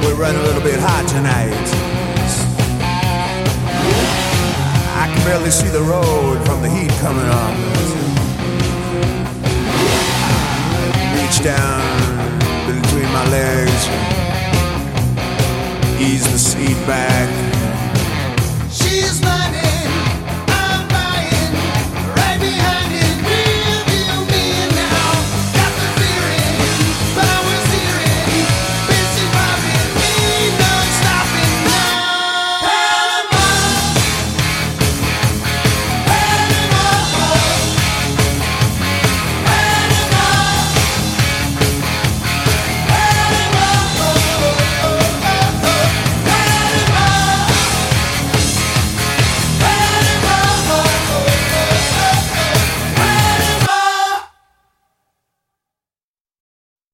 say we run a little bit hot tonight. I can barely see the road from the heat coming on. Reach down between my legs, ease the seat back.